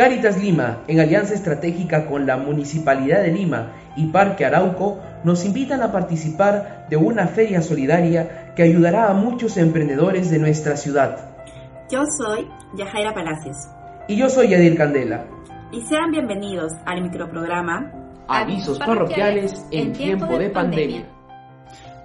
Caritas Lima, en alianza estratégica con la Municipalidad de Lima y Parque Arauco, nos invitan a participar de una feria solidaria que ayudará a muchos emprendedores de nuestra ciudad. Yo soy Yajaira Palacios. Y yo soy Yadir Candela. Y sean bienvenidos al microprograma Avisos parroquiales en tiempo de pandemia.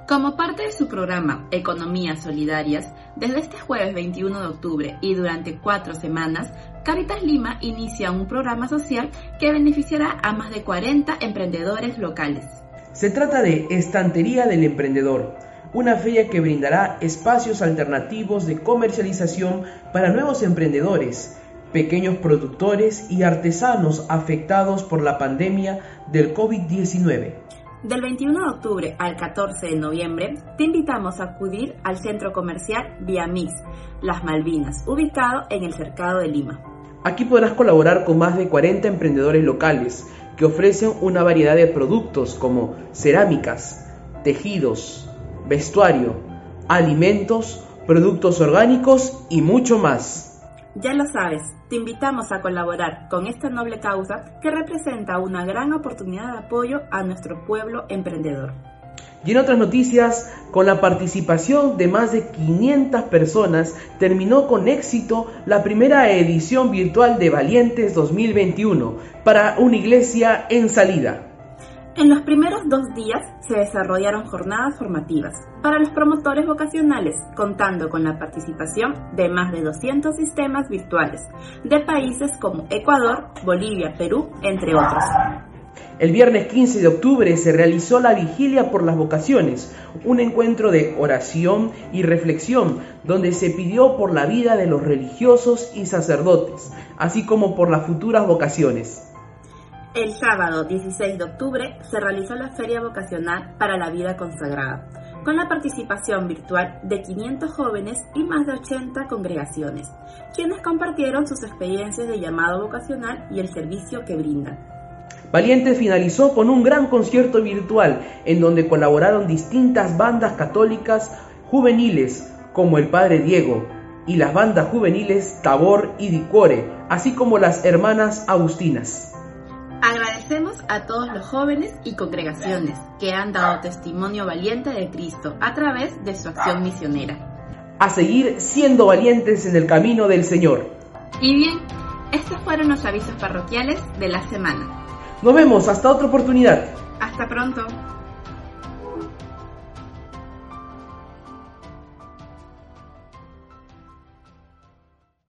Como parte de su programa Economías Solidarias, desde este jueves 21 de octubre y durante cuatro semanas, Caritas Lima inicia un programa social que beneficiará a más de 40 emprendedores locales. Se trata de Estantería del Emprendedor, una feria que brindará espacios alternativos de comercialización para nuevos emprendedores, pequeños productores y artesanos afectados por la pandemia del COVID-19. Del 21 de octubre al 14 de noviembre, te invitamos a acudir al centro comercial Via Mix, Las Malvinas, ubicado en el Cercado de Lima. Aquí podrás colaborar con más de 40 emprendedores locales que ofrecen una variedad de productos como cerámicas, tejidos, vestuario, alimentos, productos orgánicos y mucho más. Ya lo sabes, te invitamos a colaborar con esta noble causa que representa una gran oportunidad de apoyo a nuestro pueblo emprendedor. Y en otras noticias, con la participación de más de 500 personas, terminó con éxito la primera edición virtual de Valientes 2021 para una iglesia en salida. En los primeros dos días se desarrollaron jornadas formativas para los promotores vocacionales, contando con la participación de más de 200 sistemas virtuales de países como Ecuador, Bolivia, Perú, entre otros. El viernes 15 de octubre se realizó la Vigilia por las Vocaciones, un encuentro de oración y reflexión donde se pidió por la vida de los religiosos y sacerdotes, así como por las futuras vocaciones. El sábado 16 de octubre se realizó la Feria Vocacional para la Vida Consagrada, con la participación virtual de 500 jóvenes y más de 80 congregaciones, quienes compartieron sus experiencias de llamado vocacional y el servicio que brindan. Valiente finalizó con un gran concierto virtual en donde colaboraron distintas bandas católicas juveniles como el Padre Diego y las bandas juveniles Tabor y Dicore, así como las hermanas Agustinas. Agradecemos a todos los jóvenes y congregaciones que han dado testimonio valiente de Cristo a través de su acción misionera. A seguir siendo valientes en el camino del Señor. Y bien, estos fueron los avisos parroquiales de la semana. Nos vemos hasta otra oportunidad. Hasta pronto.